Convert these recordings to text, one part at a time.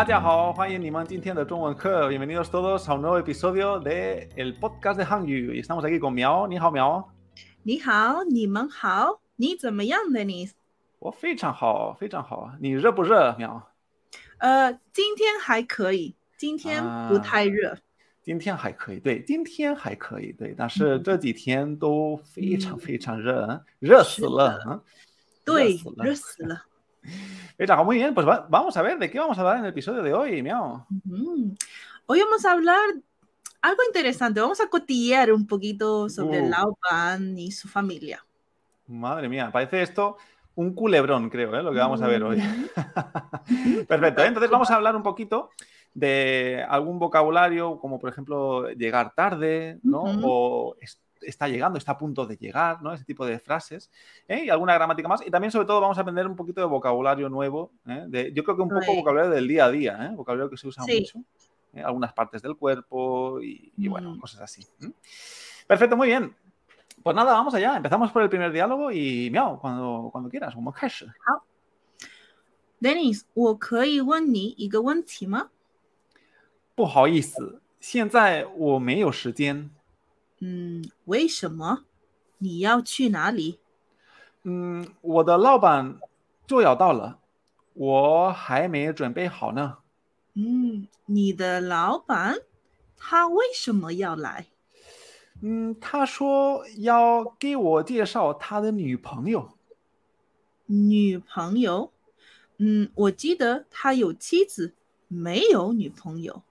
大家好，欢迎你们今天的中文课，bienvenidos todos a un nuevo episodio de el podcast de Hangyu. Y estamos aquí con Miao. 你好，Miao。你好，你们好，你怎么样，Dennis？我非常好，非常好。你热不热，Miao？呃，今天还可以，今天不太热。今天还可以，对，今天还可以，对，但是这几天都非常非常热，热死了，嗯，对，热死了。Muy bien, pues vamos a ver de qué vamos a hablar en el episodio de hoy, miau. Hoy vamos a hablar algo interesante, vamos a cotillear un poquito sobre uh. Lao Pan y su familia. Madre mía, parece esto un culebrón, creo, ¿eh? lo que vamos a ver hoy. Perfecto, ¿eh? entonces vamos a hablar un poquito de algún vocabulario, como por ejemplo llegar tarde, ¿no? O está llegando, está a punto de llegar, ¿no? Ese tipo de frases. ¿eh? Y alguna gramática más. Y también, sobre todo, vamos a aprender un poquito de vocabulario nuevo. ¿eh? De, yo creo que un poco vocabulario del día a día, ¿eh? vocabulario que se usa mucho. ¿eh? Algunas partes del cuerpo y, bueno, mm. cosas así. Perfecto, muy bien. Pues nada, vamos allá. Empezamos por el primer diálogo y miau, cuando, cuando quieras. como Dennis, 我可以问你一个问题吗？不好意思，现在我没有时间。 嗯，为什么？你要去哪里？嗯，我的老板就要到了，我还没准备好呢。嗯，你的老板他为什么要来？嗯，他说要给我介绍他的女朋友。女朋友？嗯，我记得他有妻子，没有女朋友。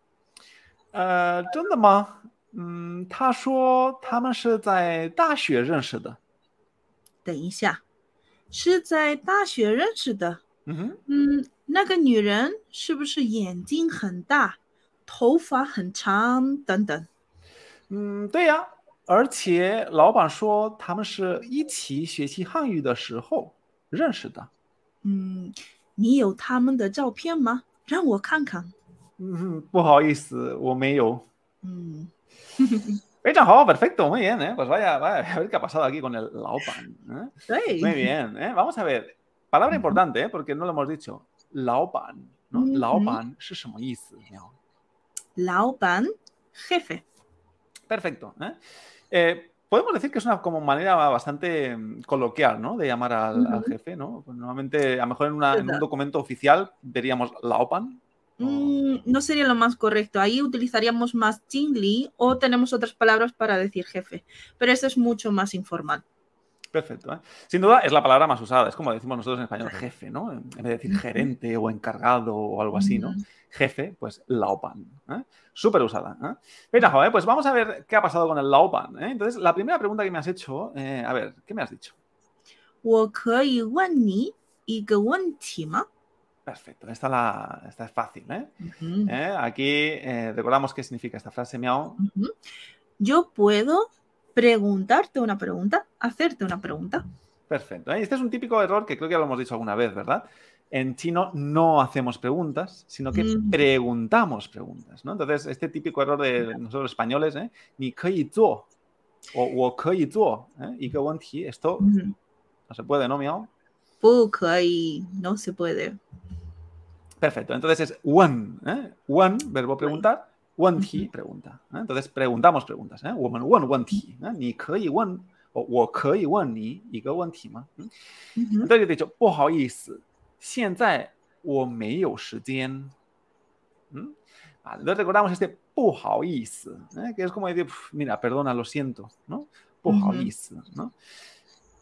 呃，真的吗？嗯，他说他们是在大学认识的。等一下，是在大学认识的。嗯哼，嗯，那个女人是不是眼睛很大，头发很长等等？嗯，对呀。而且老板说他们是一起学习汉语的时候认识的。嗯，你有他们的照片吗？让我看看。嗯，不好意思，我没有。嗯。perfecto, muy bien, ¿eh? Pues vaya, vaya, a ver qué ha pasado aquí con el Laopan. ¿eh? Muy bien, ¿eh? Vamos a ver. Palabra importante, ¿eh? Porque no lo hemos dicho. Laopan, ¿no? Laopan es Laopan, jefe. Perfecto. podemos decir que es una como manera bastante mm, coloquial, ¿no? De llamar al, jefe, ¿no? Pues normalmente, a lo mejor en, en, un documento oficial veríamos Laopan, Mm, no sería lo más correcto. Ahí utilizaríamos más jingli o tenemos otras palabras para decir jefe, pero eso es mucho más informal. Perfecto. ¿eh? Sin duda es la palabra más usada. Es como decimos nosotros en español, jefe, ¿no? En vez de decir gerente o encargado o algo así, ¿no? Jefe, pues laopan. ¿eh? Súper usada. ¿eh? pues vamos a ver qué ha pasado con el laopan. ¿eh? Entonces, la primera pregunta que me has hecho, eh, a ver, ¿qué me has dicho? 我可以问你一个问题吗 ？Perfecto, esta, la, esta es fácil. ¿eh? ¿Eh? Aquí eh, recordamos qué significa esta frase, miau. Yo puedo preguntarte una pregunta, hacerte una pregunta. Perfecto. Este es un típico error que creo que ya lo hemos dicho alguna vez, ¿verdad? En chino no hacemos preguntas, sino que preguntamos preguntas, ¿no? Entonces, este típico error de nosotros españoles, ¿eh? Ni o kei zuo, ¿eh? Y qué esto no se puede, ¿no, miau? no se puede. Perfecto. Entonces es one, ¿eh? One, verbo preguntar. One ti, pregunta. ¿eh? Entonces preguntamos preguntas. ¿eh? Woman one one ti. ¿eh? Ni kei one o wo kei one ni y go one ti ma. Entonces he dicho, 不好意思，现在我没有时间。¿Mm? Vale, entonces recordamos este 不好意思, ¿eh? que es como decir, mira, perdona, lo siento, ¿no? 不好意思, ¿no?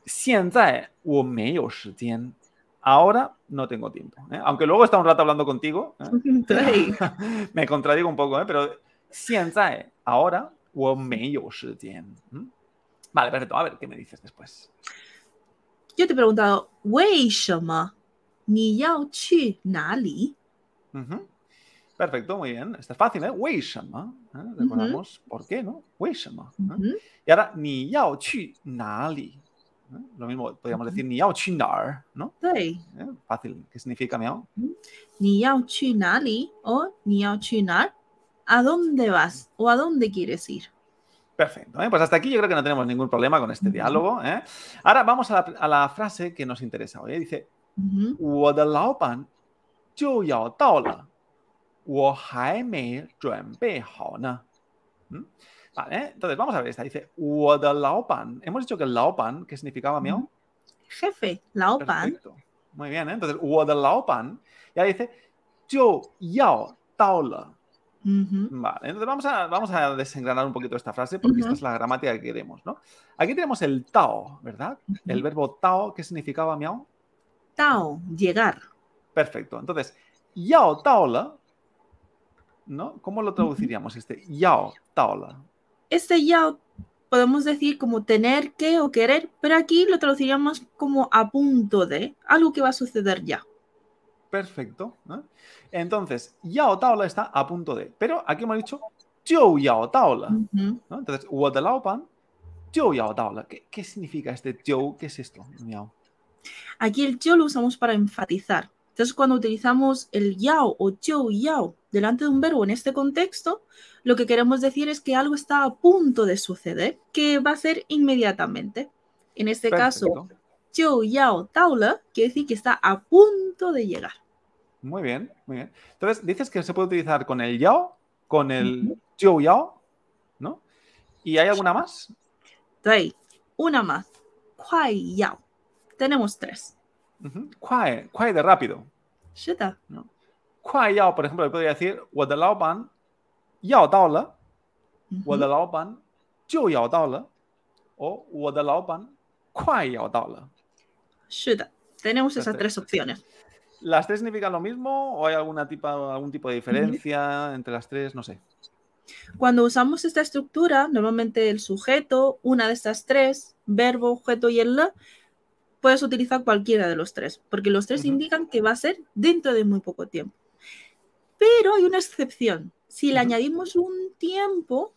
现在我没有时间。 Ahora no tengo tiempo. ¿eh? Aunque luego está un rato hablando contigo. ¿eh? me contradigo un poco, ¿eh? pero ahora, Vale, perfecto. A ver, ¿qué me dices después? Yo te he preguntado, Perfecto, muy bien. Está fácil, ¿eh? ¿eh? Recordamos por qué, ¿no? Y ahora, ni yao chu nali. Lo mismo podríamos decir ni ¿no? Sí. ¿Eh? Fácil. ¿Qué significa miao? Ni o ¿A dónde vas o a dónde quieres ir? Perfecto. ¿eh? Pues hasta aquí yo creo que no tenemos ningún problema con este diálogo. ¿eh? Ahora vamos a la, frase que nos interesa hoy. Dice, uh -huh. ¿Mm? Entonces vamos a ver esta. Dice, Laopan. Hemos dicho que el Laopan, ¿qué significaba, Miao? Jefe, Laopan. Perfecto. Muy bien, ¿eh? entonces Laopan. Ya dice, yo yao taola. Vale, entonces vamos a, vamos a desengranar un poquito esta frase porque esta es la gramática que queremos, ¿no? Aquí tenemos el tao, ¿verdad? El verbo tao, ¿qué significaba, Miao? Tao, llegar. Perfecto, entonces, yao taola, ¿no? ¿Cómo lo traduciríamos este yao taola? este ya podemos decir como tener que o querer, pero aquí lo traduciríamos como a punto de algo que va a suceder ya. Perfecto. ¿no? Entonces, Yao Taola está a punto de. Pero aquí hemos dicho Jiu Yao Taola. Uh -huh. ¿no? Entonces, Lao Pan, Jiu Yao Taola. ¿Qué, ¿Qué significa este Jiu? ¿Qué es esto? Aquí el Jiu lo usamos para enfatizar. Entonces, cuando utilizamos el yao o yo yao delante de un verbo en este contexto, lo que queremos decir es que algo está a punto de suceder, que va a ser inmediatamente. En este caso, yo yao taula quiere decir que está a punto de llegar. Muy bien, muy bien. Entonces, dices que se puede utilizar con el yao, con el jiu yao, ¿no? ¿Y hay alguna más? Entonces, una más. Kuai yao. Tenemos tres. Uh -huh. De rápido. Sí, ¿no? Por ejemplo, podría decir, the yao dao le, what o tenemos esas tres opciones. ¿Las tres significan lo mismo o hay alguna tipa, algún tipo de diferencia entre las tres? No sé. Cuando usamos esta estructura, normalmente el sujeto, una de estas tres, verbo, objeto y el le, puedes utilizar cualquiera de los tres, porque los tres indican que va a ser dentro de muy poco tiempo. Pero hay una excepción. Si le añadimos un tiempo,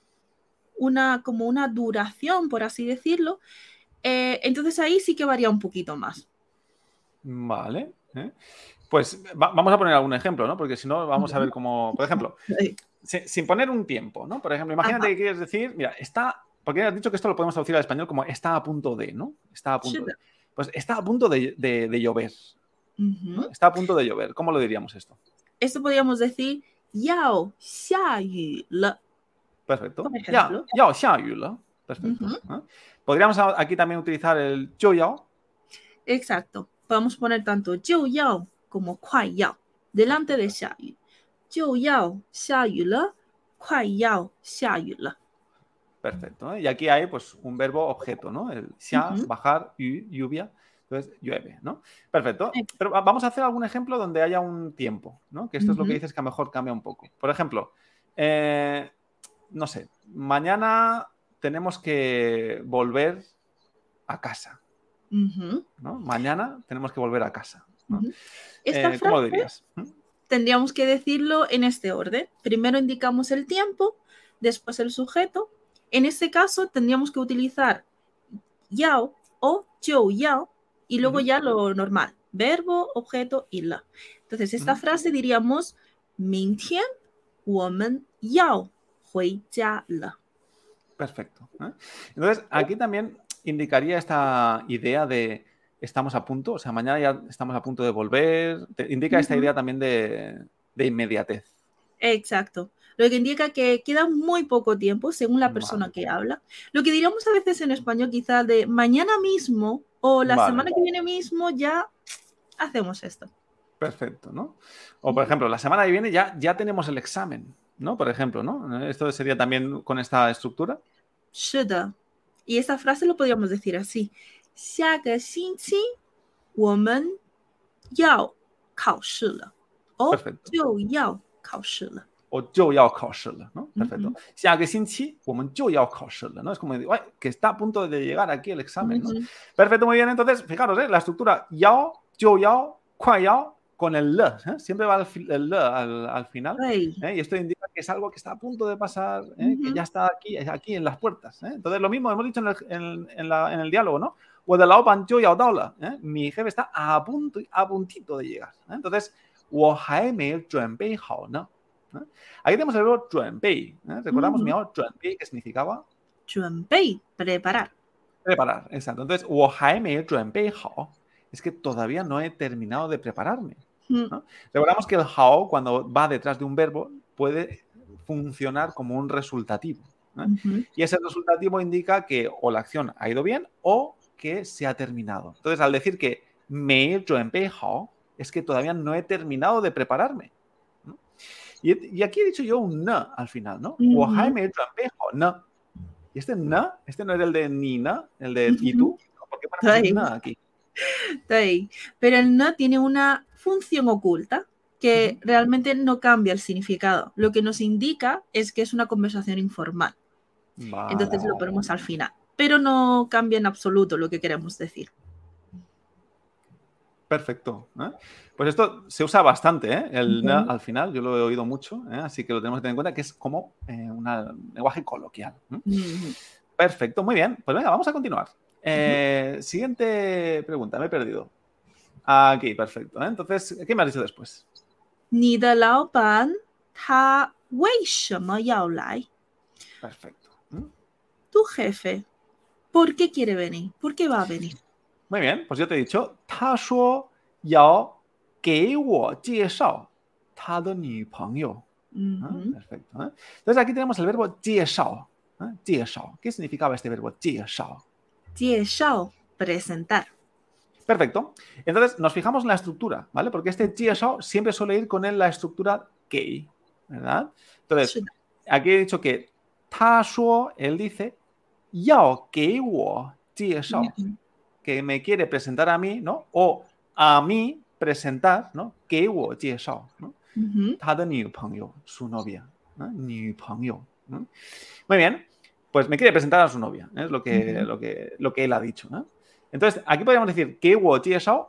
una, como una duración, por así decirlo, eh, entonces ahí sí que varía un poquito más. Vale. ¿eh? Pues va- vamos a poner algún ejemplo, ¿no? Porque si no, vamos a ver cómo. Por ejemplo, si- sin poner un tiempo, ¿no? Por ejemplo, imagínate Ajá. que quieres decir, mira, está. Porque has dicho que esto lo podemos traducir al español como está a punto de, ¿no? Está a punto Sí. de. Pues está a punto de, llover. Está a punto de llover. ¿Cómo lo diríamos esto? Esto podríamos decir Yao Xia Perfecto. Yao. Perfecto. ¿eh? Podríamos aquí también utilizar el Jiu Yao. Exacto. Podemos poner tanto Jiu Yao como Kuai Yao delante de Xia Yu. Yao Xia Le, Yao Xia Perfecto. Y aquí hay pues un verbo objeto, ¿no? El Ujú. bajar, yu, lluvia. Entonces, llueve, ¿no? Perfecto. Pero va- vamos a hacer algún ejemplo donde haya un tiempo, ¿no? Que esto es lo que dices que a lo mejor cambia un poco. Por ejemplo, eh, no sé, mañana tenemos que volver a casa, ¿no? Mañana tenemos que volver a casa. ¿no? ujú. Esta Eh, ¿Cómo lo dirías? ¿Mm? tendríamos que decirlo en este orden. Primero indicamos el tiempo, después el sujeto. En este caso tendríamos que utilizar yao o yo yao y luego ya lo normal, verbo, objeto y la. Entonces, esta frase diríamos, Mingtian, woman yao, hui ya la. Perfecto. ¿eh? Entonces, aquí también indicaría esta idea de estamos a punto, o sea, mañana ya estamos a punto de volver, indica esta idea también de, de inmediatez. Exacto lo que indica que queda muy poco tiempo según la persona que habla. Lo que diríamos a veces en español quizá de mañana mismo o la semana que viene mismo ya hacemos esto. Perfecto, ¿no? O por ejemplo, la semana que viene ya, ya tenemos el examen, ¿no? Por ejemplo, ¿no? Esto sería también con esta estructura. Shoulda. Y esta frase lo podríamos decir así. Perfecto 就要考试了。 O 就要考试了, ¿no? Perfecto. Ujú. 下个星期我们就要考试了, ¿no? Es como decir, "Uy, que está a punto de llegar aquí el examen, ¿no? Ujú. Perfecto, muy bien. Entonces, fijaros, ¿eh? la estructura yao, yo yao, kuai yao, con el le. ¿eh? Siempre va el, fi- el le al, al final. 对 ¿eh? Y esto indica que es algo que está a punto de pasar, ¿eh? que Ujú. ya está aquí, aquí en las puertas. ¿eh? Entonces, lo mismo hemos dicho en el, en- en la- en el diálogo, ¿no? 我的老板就要到了, ¿eh? Mi jefe está a punto, a puntito de llegar. ¿eh? Entonces, 我还没准 ¿no? Aquí tenemos el verbo chuanpei. Recordamos, mm. mi amor, chuanpei, ¿qué significaba? Chuanpei, preparar. Preparar, exacto. Entonces, chuanpei hao. Es que todavía no he terminado de prepararme. Mm. Recordamos que el hao, cuando va detrás de un verbo, puede funcionar como un resultativo. Y ese resultativo indica que o la acción ha ido bien o que se ha terminado. Entonces, al decir que me he hecho en es que todavía no he terminado de prepararme. Y, y aquí he dicho yo un no al final, ¿no? Uh -huh. Ojaime trampejo, no. Y este no, este no era el de ni na, el de y tú. ¿Por qué pones no aquí? Estoy. Pero el no tiene una función oculta que uh -huh. realmente no cambia el significado. Lo que nos indica es que es una conversación informal. Vale. Entonces lo ponemos al final. Pero no cambia en absoluto lo que queremos decir. Perfecto. ¿eh? Pues esto se usa bastante ¿eh? El, al final, yo lo he oído mucho, ¿eh? así que lo tenemos que tener en cuenta que es como eh, un lenguaje coloquial. Perfecto, muy bien. Pues venga, vamos a continuar. Siguiente pregunta, me he perdido. Aquí, perfecto. Entonces, ¿qué me has dicho después? Ni de lao pan, ta wei. Perfecto. Tu jefe, ¿por qué quiere venir? ¿Por qué va a venir? Muy bien, pues ya te he dicho. Ta shuo yao que wo jie shao. Ta de ni peng you. Perfecto. ¿eh? Entonces aquí tenemos el verbo jie ¿eh? shao. ¿Qué significaba este verbo jie shao? Jie shao, presentar. Perfecto. Entonces nos fijamos en la estructura, ¿vale? Porque este jie shao siempre suele ir con él la estructura kei, ¿verdad? Entonces, aquí he dicho que ta shuo, él dice, yao que wo jie shao. Mm -hmm que me quiere presentar a mí, ¿no? O a mí presentar, ¿no? Que wo ¿no? Su novia, ¿no? ¿no? Muy bien, pues me quiere presentar a su novia, ¿eh? es lo que, lo, que, lo que él ha dicho. ¿no? Entonces, aquí podríamos decir que wo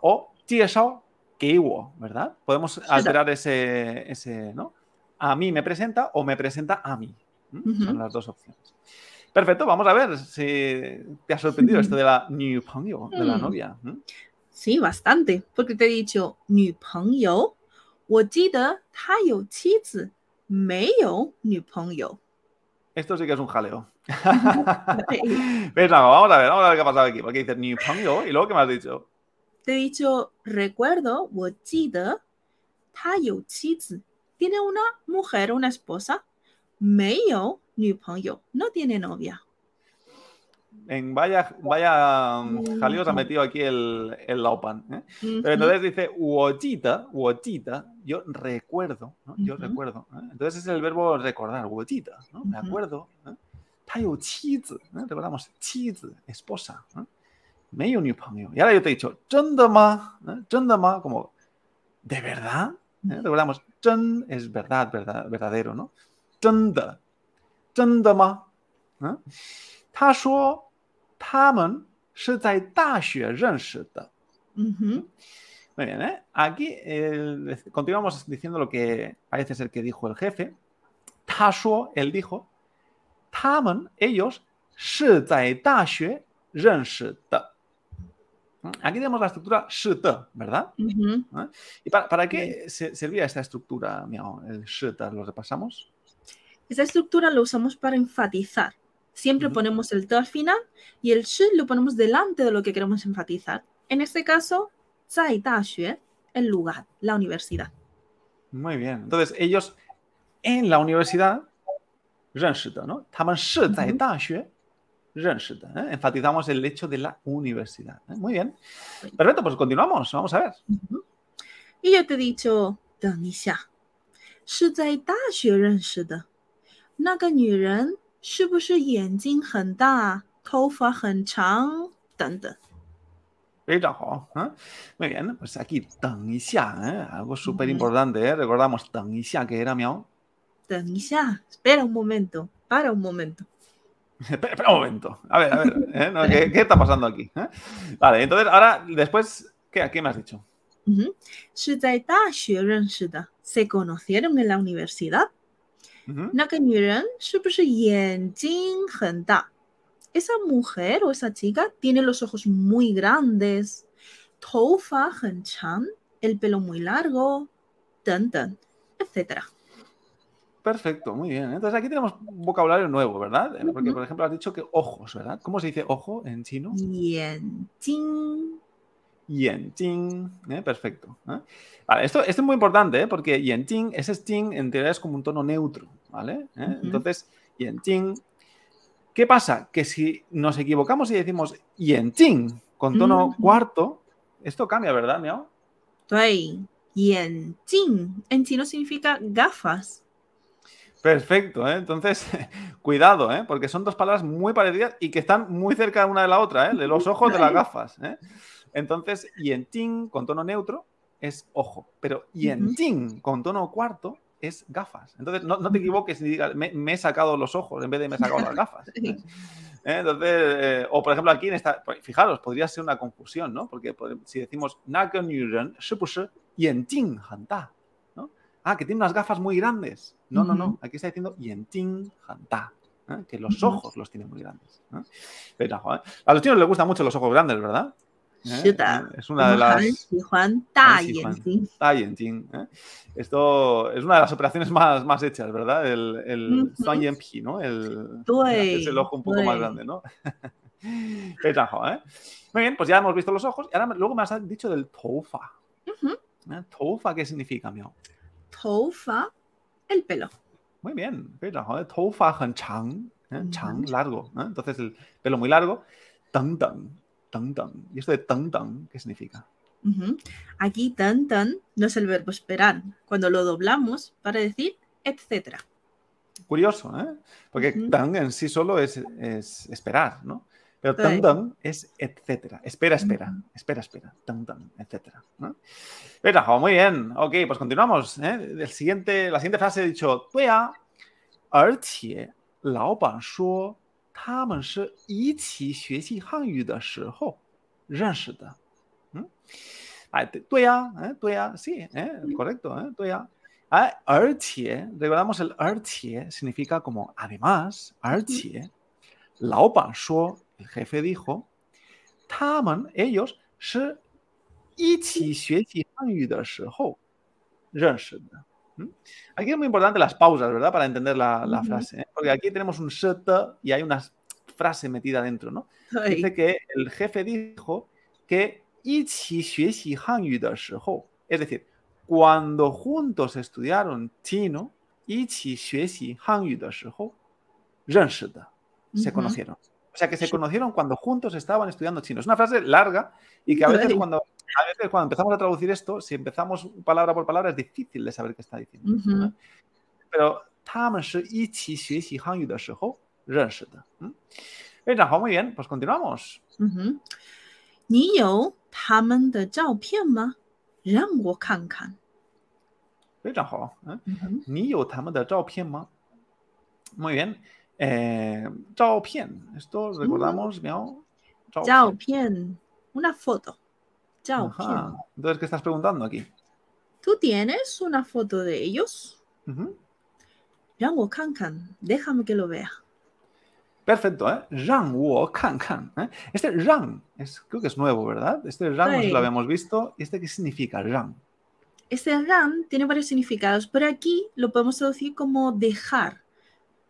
o que wo, ¿verdad? Podemos alterar ese, ese, ¿no? A mí me presenta o me presenta a mí. Son las dos opciones. Perfecto, vamos a ver si te ha sorprendido esto de la 女朋友, de la Mm. novia. ¿m? Sí, bastante, porque te he dicho 女朋友，我记得他有妻子，没有女朋友。 Esto sí que es un jaleo. Sí. Pues nada, vamos a ver, vamos a ver qué ha pasado aquí. Porque dice ni pangyo y luego ¿qué me has dicho? Te he dicho, recuerdo, 我记得他有妻子，tiene una mujer, una esposa，没有 女朋友，no tiene novia。 En vaya, vaya mm, Mm. jaleo se ha metido aquí el, el Laupan. ¿eh? Ujú. Pero entonces dice uojita, uojita, yo recuerdo, ¿no? Yo Ujú. recuerdo. ¿eh? Entonces es el verbo recordar, uojita, ¿no? Me Ujú. acuerdo. ¿eh? 他有妻子, ¿eh? Recordamos, 妻子, esposa. ¿eh? 没有女朋友. Y ahora yo te he dicho, 真的吗? ¿eh? 真的吗? Como, ¿de verdad? ¿eh? Recordamos, 真 es verdad, verdad, verdadero, ¿no? 真的, 真的吗? ¿eh? 他说他们是在大学认识的。 Ujú. Muy bien, ¿eh? Aquí el- continuamos diciendo lo que parece ser que dijo el jefe. Tashuo, él dijo. Tamen, ellos, 是在大学认识的. Aquí tenemos la estructura 是的, ¿verdad? Ujú. ¿Y para, para qué se- servía esta estructura, miau? El 是的, ¿lo repasamos? Esta estructura lo usamos para enfatizar. Siempre Ujú. ponemos el te al final y el shi lo ponemos delante de lo que queremos enfatizar. En este caso, 在大学, el lugar, la universidad. Muy bien. Entonces, ellos en la universidad 认识的, ¿no? 他们是在大学认识的, ¿eh? Enfatizamos el hecho de la universidad. ¿eh? Muy bien. Perfecto, pues continuamos. Vamos a ver. Ujú. Y yo te he dicho, 等一下，是在大学认识的。 那个女人是不是眼睛很大，头发很长，等等。 非常好, ¿eh? Muy bien. Pues aquí, 等一下, ¿eh? Algo súper importante, ¿eh? Recordamos, 等一下, que era miau. 等一下，espera un momento, para un momento. Espera, espera un momento. A ver, a ver. ¿eh? No, ¿qué, qué está pasando aquí? ¿eh? Vale, entonces ahora, después, ¿qué, ¿qué me has dicho? 嗯哼，是在大学认识的，se conocieron en la universidad。 Ujú. 那个女人是不是眼睛很大？Esa mujer o esa chica tiene los ojos muy grandes，头发很长，el pelo muy largo，等等，etcétera。 Perfecto, muy bien. Entonces aquí tenemos un vocabulario nuevo, ¿verdad? Eh, Porque, Ujú. por ejemplo, has dicho que ojos, ¿verdad? ¿Cómo se dice ojo en chino? 眼睛， Yenting. ¿eh? Perfecto. ¿eh? esto, esto, es muy importante, ¿eh? porque Yenting, ese Sting en teoría es como un tono neutro. ¿vale? ¿Eh? Uh -huh. Entonces, Yenting. ¿Qué pasa? Que si nos equivocamos y decimos Yenting con tono cuarto, esto cambia, ¿verdad, Miao? Yenting. En chino significa gafas. Perfecto, ¿eh? entonces cuidado, ¿eh? porque son dos palabras muy parecidas y que están muy cerca una de la otra, ¿eh? de los ojos de las gafas. Entonces, yentin con tono neutro es ojo, pero yentin con tono cuarto es gafas. Entonces, no, te equivoques ni digas, me, he sacado los ojos en vez de me he sacado las gafas. ¿Eh? Entonces, eh, o por ejemplo, aquí en esta, pues, fijaros, podría ser una confusión, ¿no? Porque si decimos, yentin hanta, ¿no? Ah, que tiene unas gafas muy grandes. No, no, no, aquí está diciendo yentin hanta. ¿eh? que los ojos los tiene muy grandes. Pero, a los chinos les gustan mucho los ojos grandes, ¿verdad? ¿Eh? Eh, es una de las. ¿eh? Esto es una de las operaciones más, más hechas, ¿verdad? El, el uh -huh. ¿no? El, doy, es el ojo un poco doy. más grande, ¿no? ¿eh? Muy bien, pues ya hemos visto los ojos y ahora luego me has dicho del tofa. Uh -huh. Qué significa, Miao? Tofa, el pelo. Muy bien, tofa, han chang, chang, largo. Entonces el pelo muy largo. Tan, tan tang tang. ¿Y esto de tang tang qué significa? Ujú. Aquí tan tan no es el verbo esperar. Cuando lo doblamos para decir etcétera. Curioso, ¿eh? Porque Ujú. tang en sí solo es, es esperar, ¿no? Pero Sí. tang tang es etcétera. Espera, espera. Ujú. Espera, espera. Tang tang, etcétera. ¿no? Petrajo, muy bien. Ok, pues continuamos. ¿eh? El siguiente, la siguiente frase he dicho, 对啊，而且老板说 他们是一起学习汉语的时候认识的。¿Mm? Ah, te- 对呀, ¿eh? 对呀, sí, ¿eh? correcto, ¿eh? 对呀。Ah, 而且, recordamos el 而且 significa como además, 而且老板说, el jefe dijo, 他们 ellos 是一起学习汉语的时候认识的。 Aquí es muy importante las pausas, ¿verdad? Para entender la, la frase. ¿eh? Porque aquí tenemos un seta y hay una frase metida dentro, ¿no? Dice que el jefe dijo que es decir, cuando juntos estudiaron chino, se conocieron. O sea, que se conocieron cuando juntos estaban estudiando chino. Es una frase larga y que a veces cuando a veces cuando empezamos a traducir esto, si empezamos palabra por palabra, es difícil de saber qué está diciendo. Ujú. ¿no? Pero 他们是一起学习汉语的时候认识的. ¿Mm? Venga, muy bien, pues continuamos. 嗯哼，你有他们的照片吗？让我看看。非常好，嗯，嗯哼，你有他们的照片吗？Muy bien. Eh, 照片, esto recordamos, miau, 照片，una foto， Chao. Ajá. Entonces, ¿qué estás preguntando aquí? ¿Tú tienes una foto de ellos? uh -huh. Kan. Déjame que lo vea. Perfecto, ¿eh? Rang wo kan kan. ¿eh? Este rang, creo que es nuevo, ¿verdad? Este rang sí. no lo habíamos visto. y ¿Este qué significa, rang? Este rang tiene varios significados, pero aquí lo podemos traducir como dejar.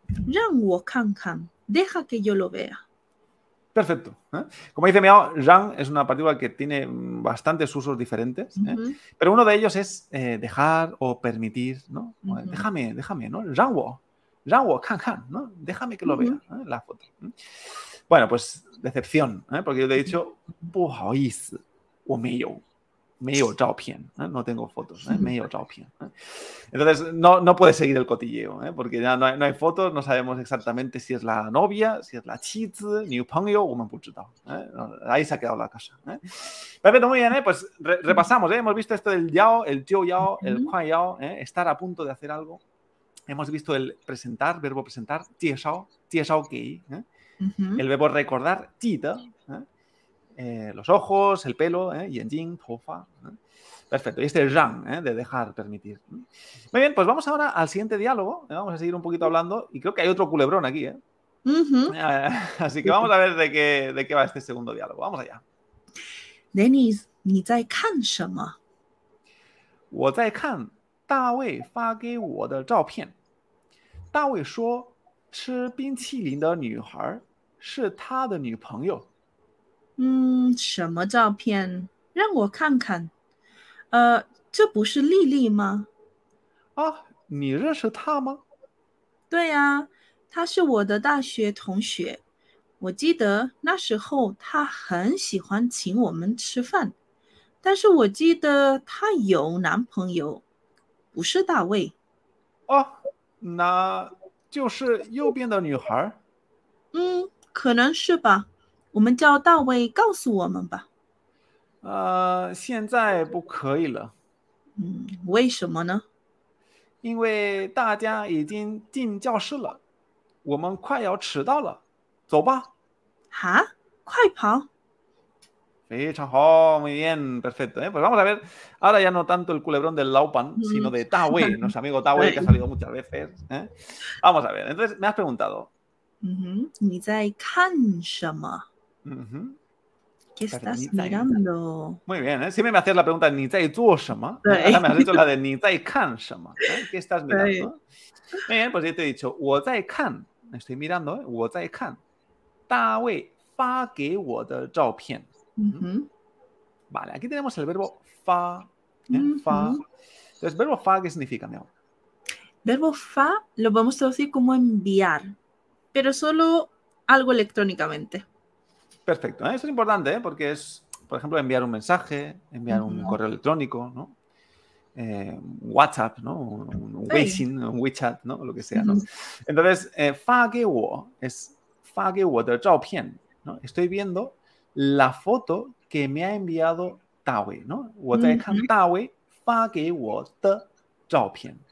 Rang wo kan kan. Deja que yo lo vea. Perfecto. ¿eh? Como dice Miao, Rang es una partícula que tiene bastantes usos diferentes, ¿eh? pero uno de ellos es eh, dejar o permitir, ¿no? Déjame, déjame, ¿no? Rangwo, Rangwo, Kan Kan, ¿no? Déjame que lo vea, la foto. Bueno, pues decepción, porque yo te he dicho, 不好意思，我没有，没有照片, ¿eh? no tengo fotos, ¿eh? 没有照片, ¿eh? Entonces, no, no puedes seguir el cotilleo, ¿eh? porque ya no hay, no hay fotos, no sabemos exactamente si es la novia, si es la 妻子,女朋友, 我们不知道, ¿eh? No, Ahí se ha quedado la cosa. ¿eh? Perfecto, muy bien, ¿eh? pues re- repasamos, ¿eh? hemos visto esto del yao, el jiu yao, el Ujú. kuan yao, ¿eh? estar a punto de hacer algo. Hemos visto el presentar, verbo presentar, 介绍,介绍给, ¿eh? ujú. el verbo recordar, 记得, ¿eh? Eh, los ojos, el pelo, ¿eh? 眼睛, tofa. ¿eh? Perfecto, y este es ran, ¿eh? de dejar, permitir. Muy bien, pues vamos ahora al siguiente diálogo. ¿eh? Vamos a seguir un poquito hablando y creo que hay otro culebrón aquí. ¿eh? Ujú. Eh, Así que vamos a ver de qué, de qué va este segundo diálogo. Vamos allá. Dennis，你在看什么？我在看大卫发给我的照片。大卫说，吃冰淇淋的女孩是他的女朋友。 嗯，什么照片？让我看看。呃，这不是丽丽吗？啊，你认识她吗？对呀、她是我的大学同学。我记得那时候她很喜欢请我们吃饭，但是我记得她有男朋友，不是大卫。哦，那就是右边的女孩儿。嗯，可能是吧。我们叫大卫告诉我们吧。呃，现在不可以了，嗯，为什么呢？因为大家已经进教室了，我们快要迟到了，走吧。哈，快跑！Fecha, oh, muy bien, perfecto. ¿eh? Pues vamos a ver, ahora ya no tanto el culebrón del Laupan, Mm. sino de Tawe, nuestro amigo Tawe, que ha salido muchas veces. ¿eh? Vamos a ver, entonces me has preguntado, 嗯哼，你在看什么 ¿Qué estás mirando? Muy bien, ¿eh? siempre me hacías la pregunta Nitai Tuoshama. Ahora me has hecho la de Nitai Kanshama. ¿eh? ¿Qué estás mirando? Muy bien, pues yo te he dicho, Wotai Kan. Estoy mirando, ¿eh? Wotai Kan. Da Wei Fa Ge Wo De Zhao Pian. Vale, aquí tenemos el verbo Fa. ¿eh? Fa. Entonces, ¿verbo Fa qué significa, mi? Verbo Fa lo podemos traducir como enviar, pero solo algo electrónicamente perfecto. ¿eh? Esto es importante, ¿eh? porque es, por ejemplo, enviar un mensaje, enviar un correo electrónico, ¿no? Eh, WhatsApp, ¿no? Un, un, un WeChat, ¿no? Lo que sea, ¿no? Uh -huh. Entonces, eh, es ¿no? Estoy viendo la foto que me ha enviado Tawe, ¿no? Uh -huh.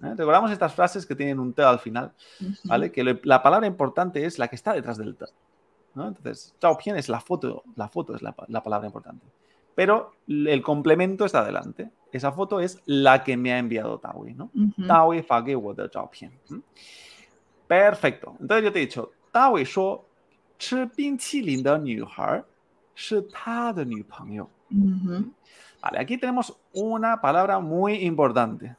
¿Eh? Recordamos estas frases que tienen un T al final, ¿vale? Que la palabra importante es la que está detrás del T, ¿no? Entonces, Chaopien es la foto, la foto es la, palabra importante. Pero el complemento está adelante. Esa foto es la que me ha enviado Tawi, ¿no? Tawi fage wo de Perfecto. Entonces yo te he dicho, Tawi shuo, chi bin de nuhar, shi ta de. Vale, aquí tenemos una palabra muy importante.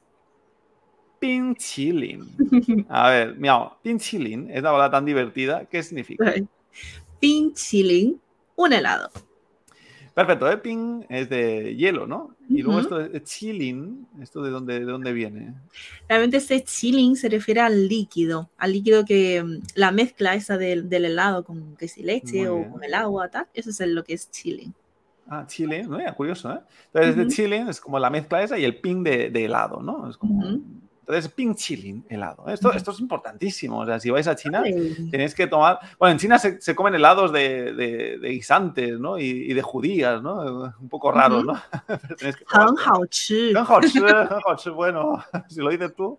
Pinchilin. A ver, miau, pinchilin es la palabra tan divertida. ¿Qué significa? Sí. Pinchilín, un helado. Perfecto, ¿eh? Ping es de hielo, ¿no? Y luego esto de chilling, ¿esto de dónde, de dónde viene? Realmente este chilling se refiere al líquido, al líquido que mm, la mezcla esa del, del helado con que si leche o con el agua, tal. Eso es lo que es chilling. Ah, chile, ¿no? Curioso, ¿eh? Entonces, de Ujú. chile es como la mezcla esa y el ping de, de helado, ¿no? Es como... Ujú. Entonces, ping chilling, helado. Esto, Ujú. esto es importantísimo. O sea, si vais a China, Ay. tenéis que tomar... Bueno, en China se, se comen helados de, de, de guisantes, ¿no? Y, y de judías, ¿no? Un poco raros, Ujú. ¿no? Pero tenéis que probarlo. 很好吃。很好吃，很好吃。Bueno, si lo dices tú.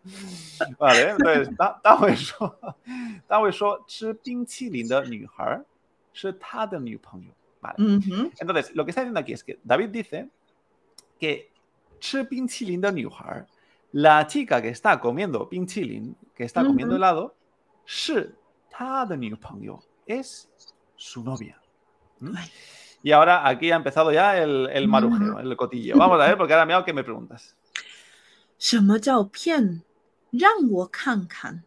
Vale, entonces, 大大卫说，大卫说，吃冰淇淋的女孩是他的女朋友。Vale. Ujú. Entonces, lo que está diciendo aquí es que David dice que 吃冰淇淋的女孩, la chica que está comiendo 冰淇淋, que está comiendo Ujú. helado, 是他的女朋友, es su novia. ¿Mm? Ay. Y ahora aquí ha empezado ya el, el marujeo, Ujú. el cotilleo. Vamos a ver, porque ahora me ¿qué me preguntas? 什么照片？让我看看，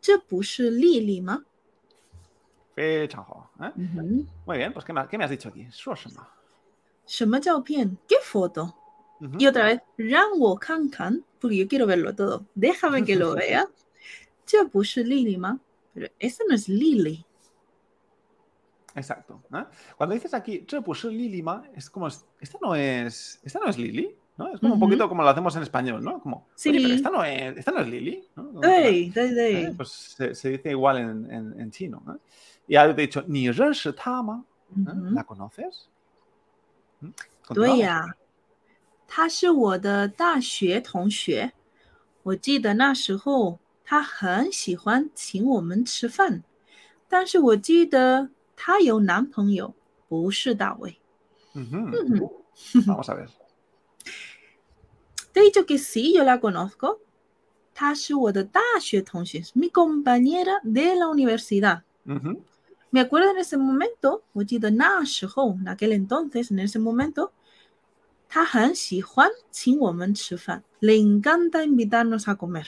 这不是丽丽吗？ Fecha, jo, ¿eh? Ujú. Muy bien, pues ¿qué me, qué me has dicho aquí? 说什么?什么照片？¿Qué foto? y otra vez, Ranwo Kankan, porque yo quiero verlo todo. Déjame que lo vea. Yo puse Lily Ma, pero esa no es Lily. Exacto. Cuando dices aquí, yo puse Lily Ma, es como, esta no es, esta no es Lily. ¿no? Es como un poquito como lo hacemos en español, ¿no? Como, sí. Pero esta no es, esta no Lily. Hey, hey, Pues se, dice igual en, chino. Y ahora te he dicho, ni Tama, ¿la conoces? ¿Mm? Duya, 他是我的大学同学。我记得那时候他很喜欢请我们吃饭，但是我记得他有男朋友，不是大卫。Ujú. Ujú. Vamos a ver. Te que sí, yo la conozco. 她是我的大学同学 mi compañera de la universidad. Me acuerdo en ese momento, 我记得那时候, en aquel entonces, en ese momento, 他很喜欢请我们吃饭, le encanta invitarnos a comer.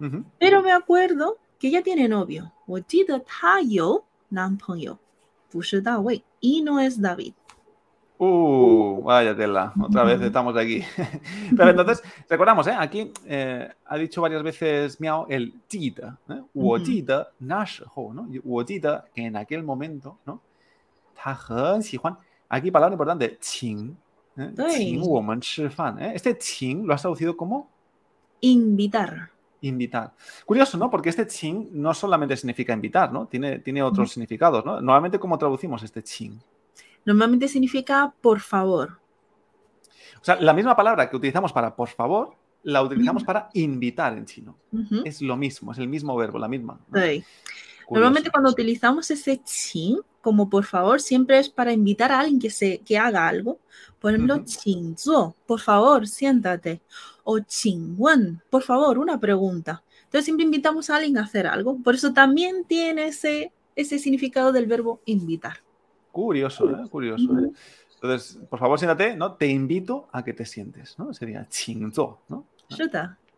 Ujú. Pero me acuerdo que ella tiene novio. 我记得她有男朋友，不是大卫，y no es David. Uh, vaya tela, otra vez estamos aquí. Pero entonces, recordamos, ¿eh? aquí eh, ha dicho varias veces Miao el jida, ¿eh? Ujú. jida na shihou, ¿no? Wo jida que en aquel momento, ¿no? Ta hen Juan. Aquí palabra importante, qing. ¿eh? Qing woman. ¿eh? Este qing lo has traducido como Invitar. invitar. Curioso, ¿no? Porque este qing no solamente significa invitar, ¿no? Tiene, tiene otros significados, ¿no? Normalmente, ¿cómo traducimos este qing? Normalmente significa por favor. O sea, la misma palabra que utilizamos para por favor, la utilizamos para invitar en chino. Es lo mismo, es el mismo verbo, la misma. ¿no? Sí. Curioso. Normalmente cuando utilizamos ese qing, como por favor siempre es para invitar a alguien que, se, que haga algo. Por ejemplo, uh por favor, siéntate. O chingwen, por favor, una pregunta. Entonces siempre invitamos a alguien a hacer algo. Por eso también tiene ese, ese significado del verbo invitar. Curioso, ¿eh? curioso. ¿eh? curioso ¿eh? Entonces, por favor, siéntate, ¿no? Te invito a que te sientes, ¿no? Sería chingzo, ¿no?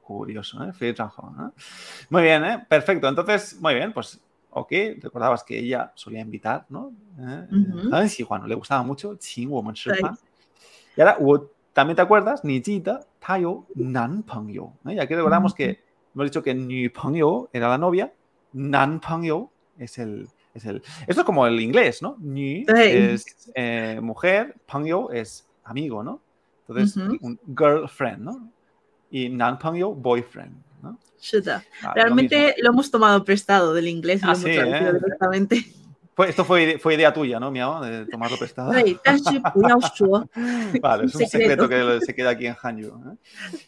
Curioso, ¿eh? Muy bien, ¿eh? Perfecto. Entonces, muy bien, pues o que recordabas que ella solía invitar, ¿no? Eh, uh -huh. Juan le gustaba mucho, Qin Woman Y ahora, también te acuerdas, Nijita, Tayo, Nan Pangyo. ¿eh? Y aquí recordamos uh -huh. que hemos dicho que Ni Pangyo era la novia, Nan Pangyo es el, es el. Esto es como el inglés, ¿no? Ni es eh, mujer, Pangyo es amigo, ¿no? Entonces, uh -huh. un girlfriend, ¿no? Y Nan Pangyo, boyfriend. ¿no? Sí, ah, realmente lo, lo, hemos tomado prestado del inglés, ah, lo hemos sí, traducido eh. directamente. Fue, esto fue, fue, idea tuya, ¿no, Miao? De tomarlo prestado. vale, es un secreto que se queda aquí en Hanyu. ¿eh?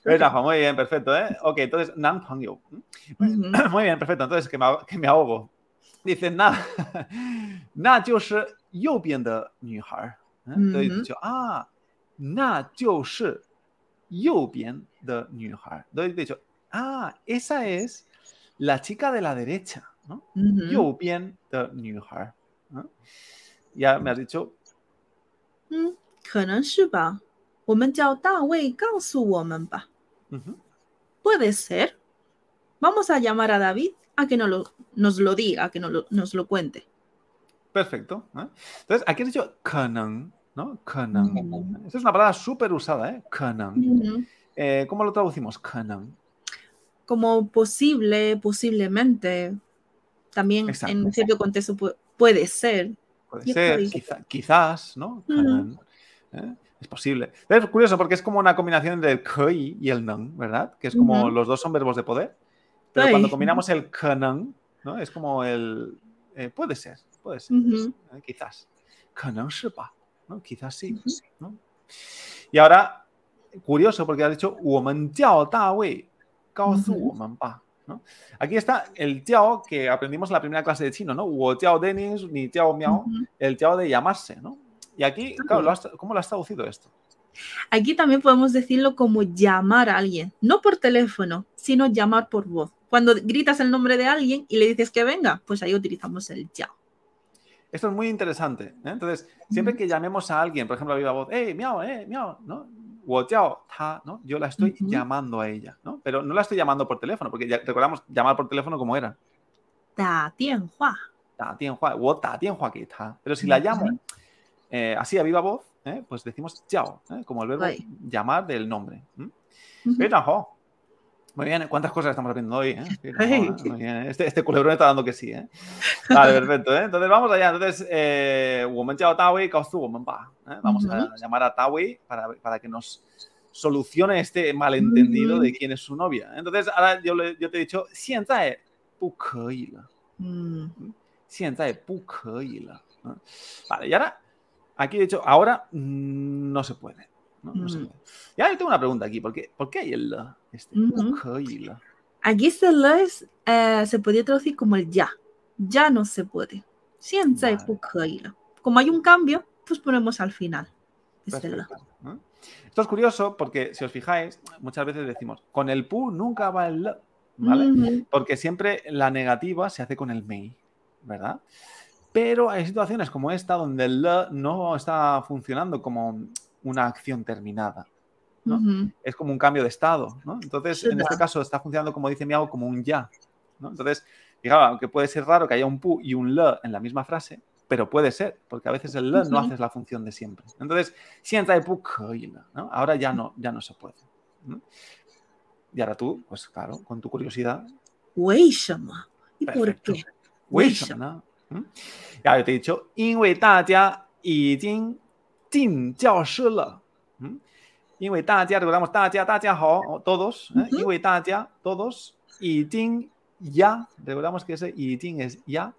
Pues muy bien, perfecto. ¿eh? Ok, entonces, Nan Hangyu. ¿eh? Muy bien, perfecto. Entonces, que me, que me ahogo. Dice, na, na, yo bien de Nihar. ¿eh? Entonces, ah, na, yo bien de Nihar. Entonces, dicho, ah, esa es la chica de la derecha. ¿no? 嗯哼，右边的女孩。¿no? Ya me has dicho, 嗯，可能是吧。我们叫大卫告诉我们吧。 ujú, Puede ser. Vamos a llamar a David a que nos lo, nos lo diga, a que nos lo, nos lo cuente. Perfecto. ¿eh? Entonces, aquí has dicho 可能, ¿no? 可能. Ujú. Esta es una palabra súper usada, ¿eh? 可能. Ujú. Eh, ¿Cómo lo traducimos? 可能. como posible, posiblemente, también en cierto contexto puede ser. Puede ser, quizás, ¿no? ¿eh? Es posible. Es curioso porque es como una combinación del koi y el nan, ¿verdad? Que es como los dos son verbos de poder. Pero cuando combinamos el kanan, ¿no? Es como el. Eh, puede ser, puede ser. ¿eh? Quizás. Kanan ¿no? Quizás sí. ¿no? Y ahora, curioso porque has dicho, Woman Jiao ¿no? Aquí está el tiao que aprendimos en la primera clase de chino, ¿no? O tiao denis, ni tiao miao, el tiao de llamarse, ¿no? Y aquí, claro, ¿cómo lo has traducido esto? Aquí también podemos decirlo como llamar a alguien, no por teléfono, sino llamar por voz. Cuando gritas el nombre de alguien y le dices que venga, pues ahí utilizamos el tiao. Esto es muy interesante. ¿eh? Entonces, siempre que llamemos a alguien, por ejemplo, a viva voz, ¡eh, miau, eh, miau! ¿no? ¿no? Yo la estoy llamando a ella, ¿no? Pero no la estoy llamando por teléfono, porque ya recordamos llamar por teléfono como era. Da tianhua. Da tianhua, wo tianhua que. Pero si la llamo eh, así a viva voz, ¿eh? pues decimos chao, ¿eh? como el verbo llamar del nombre. Muy bien, ¿cuántas cosas estamos aprendiendo hoy? Eh? Muy bien. ¿eh? Este, este, culebrón está dando que sí, ¿eh? Vale, perfecto. ¿eh? Entonces vamos allá. Entonces, eh, Tawi, ¿eh? Vamos a llamar a Tawi para, para, que nos solucione este malentendido de mm. quién es su novia. Entonces, ahora yo, le, yo te he dicho, sienta, e mm. ¿Mm? sienta, e Vale, y ahora, aquí he dicho, ahora no se puede. No, mm. Y ahora tengo una pregunta aquí. ¿Por qué, hay el la? Este, mm. Aquí eh, se la es, se podría traducir como el ya. Ya no se puede. Como hay un cambio, pues ponemos al final. Este Esto es curioso porque, si os fijáis, muchas veces decimos, con el pu nunca va el la, ¿vale? Porque siempre la negativa se hace con el mei, ¿verdad? Pero hay situaciones como esta donde el la no está funcionando como una acción terminada. ¿no? Ujú. es como un cambio de estado, ¿no? Entonces, Sí, en este da. caso está funcionando, como dice Miao, como un ya, ¿no? Entonces, fijaos, aunque puede ser raro que haya un pu y un le en la misma frase, pero puede ser, porque a veces el le no Ujú. haces la función de siempre. Entonces, 现在不可以了, ¿no? Ahora ya no, ya no se puede. ¿no? Y ahora tú, pues claro, con tu curiosidad, 为什么？¿Y por Perfecto. qué? 为什么呢？嗯，ya yo te he dicho，因为大家已经 进教室了。嗯，因为大家 recordamos 大家大家好哦 todos，¿eh? Ujú. 因为大家 todos 已经 ya recordamos que ese 已经 es ya。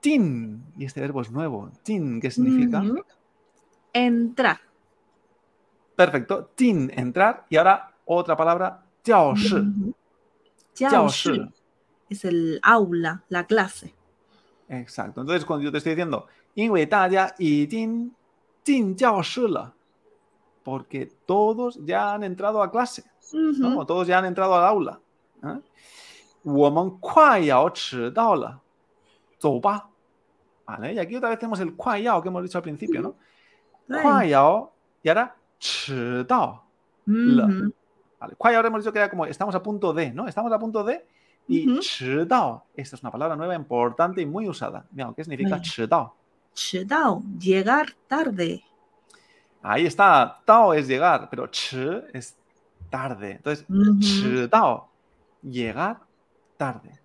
进 y este verbo es nuevo. 进 ¿qué significa? Ujú. Entrar. Perfecto. 进 entrar y ahora otra palabra 教室。 Ujú. 教教室 室 es el aula, la clase. Exacto. Entonces, cuando yo te estoy diciendo, 因为大家已经 进教室了, porque todos ya han entrado a clase, ¿no? Ujú. O todos ya han entrado al aula. ¿eh? 我们快要迟到了，走吧。Vale, y aquí otra vez tenemos el 快要 que hemos dicho al principio, ¿no? Ay. 快要 y ahora 迟到。 Ujú. Vale, 快要 hemos dicho que era como estamos a punto de, ¿no? Estamos a punto de y Ujú. 迟到 esta es una palabra nueva, importante y muy usada. Mira, ¿qué significa Ay. Llegar tarde. Ahí está, Tao es llegar, pero Chi es tarde. Entonces, Chi Dao, llegar tarde.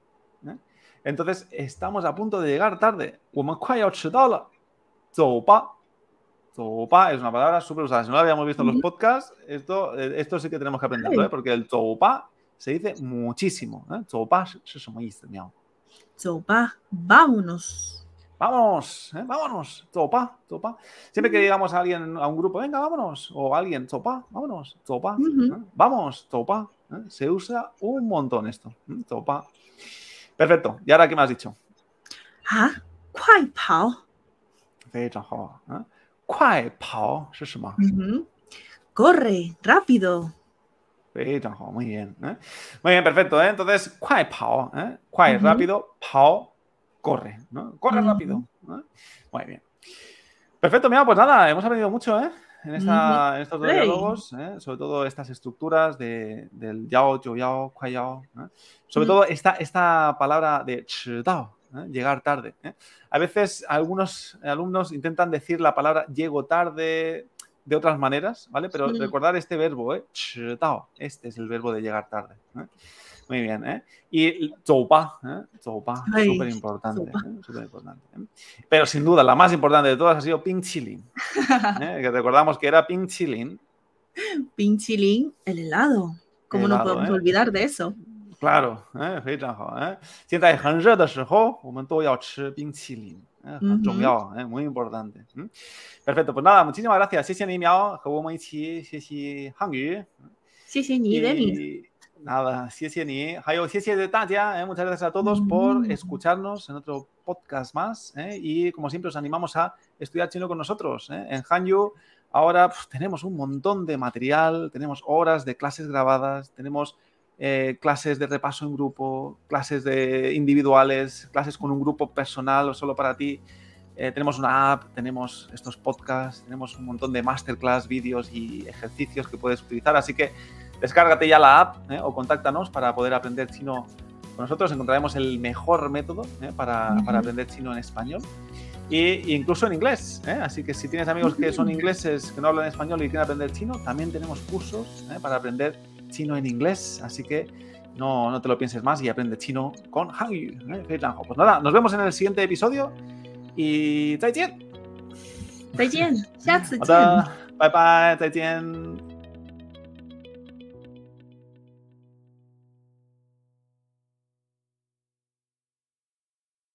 Entonces, estamos a punto de llegar tarde. Zopa. Zopa es una palabra súper usada. Si no la habíamos visto en los podcasts, esto, eh, esto sí que tenemos que aprenderlo, ¿eh? porque el zopa se dice muchísimo. ¿eh? Zopa vámonos vamos, ¿eh? vámonos, topa, topa. Siempre que digamos a alguien, a un grupo, venga, vámonos, o alguien, topa, vámonos, topa, ¿eh? vamos, topa. ¿eh? Se usa un montón esto, topa. Perfecto, ¿y ahora qué me has dicho? Ah, ¡Kuai pao! ¡Kuai pao! Uh. Corre, rápido. Muy bien. Muy bien, perfecto. Entonces, ¡Kuai pao! Rápido! ¡Pao! corre, ¿no? Corre rápido. Muy bien. Perfecto, mira, pues nada, hemos aprendido mucho, ¿eh? En, estos dos diálogos, ¿eh? sobre todo estas estructuras de, del yao, yo yao, kuai yao. ¿eh? Sobre todo esta, esta palabra de chitao, ¿eh? llegar tarde. ¿eh? A veces algunos alumnos intentan decir la palabra llego tarde de otras maneras, ¿vale? Pero recordar este verbo, ¿eh? Chitao, este es el verbo de llegar tarde. ¿eh? Muy bien, ¿eh? Y 走吧, ¿eh? 走吧, Ay, súper importante, 走吧。 ¿eh? Súper importante. ¿eh? Pero sin duda, la más importante de todas ha sido Ping Chilin. ¿eh? Que recordamos que era Ping Chilin. Pinchilín, el helado. ¿Cómo no Helado, podemos ¿eh? olvidar de eso? Claro, 哎，非常好，哎，现在很热的时候，我们都要吃冰淇淋，哎，很重 Ujú. 要，哎，muy importante。嗯，perfecto，pues nada, muchísimas gracias，谢谢你苗，和我们一起学习汉语。谢谢你，Denis。 Nada, sí, sí, ni. Jayo, sí, sí, de Tatia. ¿eh? Muchas gracias a todos mm. por escucharnos en otro podcast más. ¿eh? Y como siempre, os animamos a estudiar chino con nosotros. ¿eh? En Hanyu, ahora pues, tenemos un montón de material, tenemos horas de clases grabadas, tenemos eh, clases de repaso en grupo, clases de individuales, clases con un grupo personal o solo para ti. Eh, tenemos una app, tenemos estos podcasts, tenemos un montón de masterclass, vídeos y ejercicios que puedes utilizar. Así que descárgate ya la app ¿eh? o contáctanos para poder aprender chino con nosotros. Encontraremos el mejor método ¿eh? para, Ujú. para aprender chino en español. Y incluso en inglés. ¿eh? Así que si tienes amigos que son Ujú. ingleses, que no hablan español y quieren aprender chino, también tenemos cursos ¿eh? para aprender chino en inglés. Así que no, no te lo pienses más y aprende chino con Hangyu. ¿eh? 非常好. Pues nada, nos vemos en el siguiente episodio y 再见。再见，下次好见。的，拜拜，再见。